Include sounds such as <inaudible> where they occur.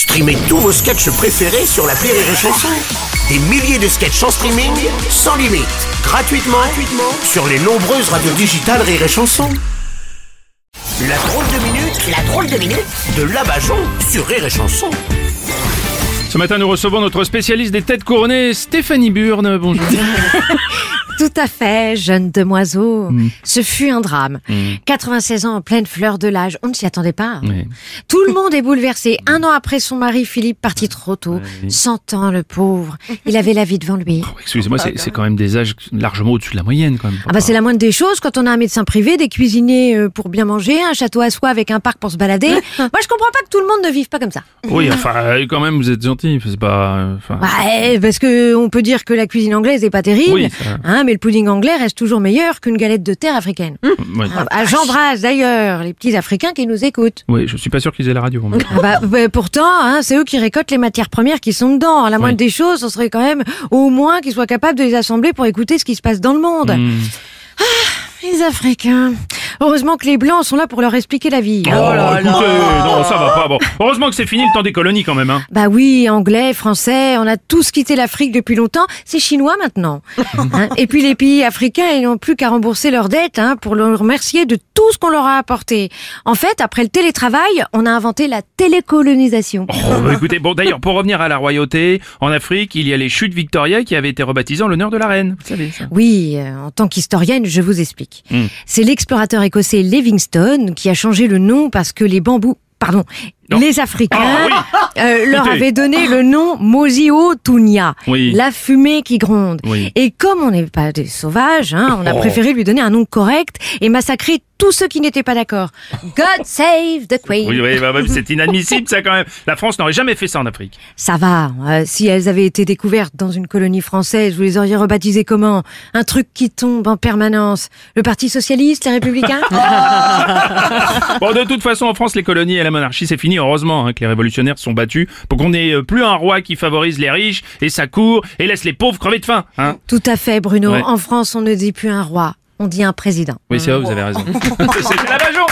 Streamez tous vos sketchs préférés sur la Rire et Chanson. Des milliers de sketchs en streaming, sans limite, gratuitement, gratuitement sur les nombreuses radios digitales Rire et Chanson. La drôle de minute, la drôle de minute de Labajon sur Rire et Chanson. Ce matin, nous recevons notre spécialiste des têtes couronnées, Stéphanie Burne. Bonjour. <laughs> Tout à fait, jeune demoiseau. Ce fut un drame. 96 ans en pleine fleur de l'âge, on ne s'y attendait pas. Oui. Tout le <laughs> monde est bouleversé. Un an après son mari Philippe parti trop tôt, 100 ans le pauvre. Il avait la vie devant lui. Oh, Excusez-moi, c'est quand même des âges largement au-dessus de la moyenne, quand même. Ah bah c'est la moindre des choses quand on a un médecin privé, des cuisiniers euh, pour bien manger, un château à soie avec un parc pour se balader. <laughs> Moi je comprends pas que tout le monde ne vive pas comme ça. Oui, enfin, euh, quand même, vous êtes gentil. C'est pas. euh, Enfin, Ouais, parce que on peut dire que la cuisine anglaise est pas terrible, Oui, ça- hein, mais le pudding anglais reste toujours meilleur qu'une galette de terre africaine. ouais. Ah, ah, J'embrasse d'ailleurs les petits Africains qui nous écoutent. Oui, je suis pas sûr qu'ils aient la radio. Ah bah, bah, pourtant, hein, c'est eux qui récoltent les matières premières qui sont dedans. À la moindre Oui. des choses, ce serait quand même au moins qu'ils soient capables de les assembler pour écouter ce qui se passe dans le monde. Hmm. Les Africains. Heureusement que les Blancs sont là pour leur expliquer la vie. Oh, écoutez, non, ça va pas. Bon, heureusement que c'est fini le temps des colonies, quand même. Hein. Bah oui, anglais, français, on a tous quitté l'Afrique depuis longtemps. C'est chinois maintenant. <laughs> Hein, Et puis les pays africains, ils n'ont plus qu'à rembourser leurs dettes hein, pour leur remercier de tout ce qu'on leur a apporté. En fait, après le télétravail, on a inventé la télécolonisation. Oh, bah, <laughs> écoutez, bon, d'ailleurs, pour revenir à la royauté, en Afrique, il y a les chutes Victoria qui avaient été rebaptisées en l'honneur de la reine. Vous savez ça. Oui, euh, en tant qu'historienne, je vous explique. Hmm. C'est l'explorateur écossais Livingstone qui a changé le nom parce que les bambous, pardon, Non. les Africains Ah, euh, leur avaient donné le nom Mosio Tunia, Oui. la fumée qui gronde. Oui. Et comme on n'est pas des sauvages, hein, on a Oh. préféré lui donner un nom correct et massacrer tous ceux qui n'étaient pas d'accord. God save the Queen. Oui, oui, bah, bah, c'est inadmissible, ça, quand même. La France n'aurait jamais fait ça en Afrique. Ça va. euh, si elles avaient été découvertes dans une colonie française, vous les auriez rebaptisées comment? Un truc qui tombe en permanence. Le Parti socialiste, les Républicains? <laughs> Bon, de toute façon, en France, les colonies et la monarchie, c'est fini. Heureusement hein, que les révolutionnaires se sont battus pour qu'on n'ait euh, plus un roi qui favorise les riches et sa cour et laisse les pauvres crever de faim. Hein Tout à fait, Bruno. Ouais. En France, on ne dit plus un roi, on dit un président. oui, c'est vrai, vous avez raison. <laughs> C'était la Bajon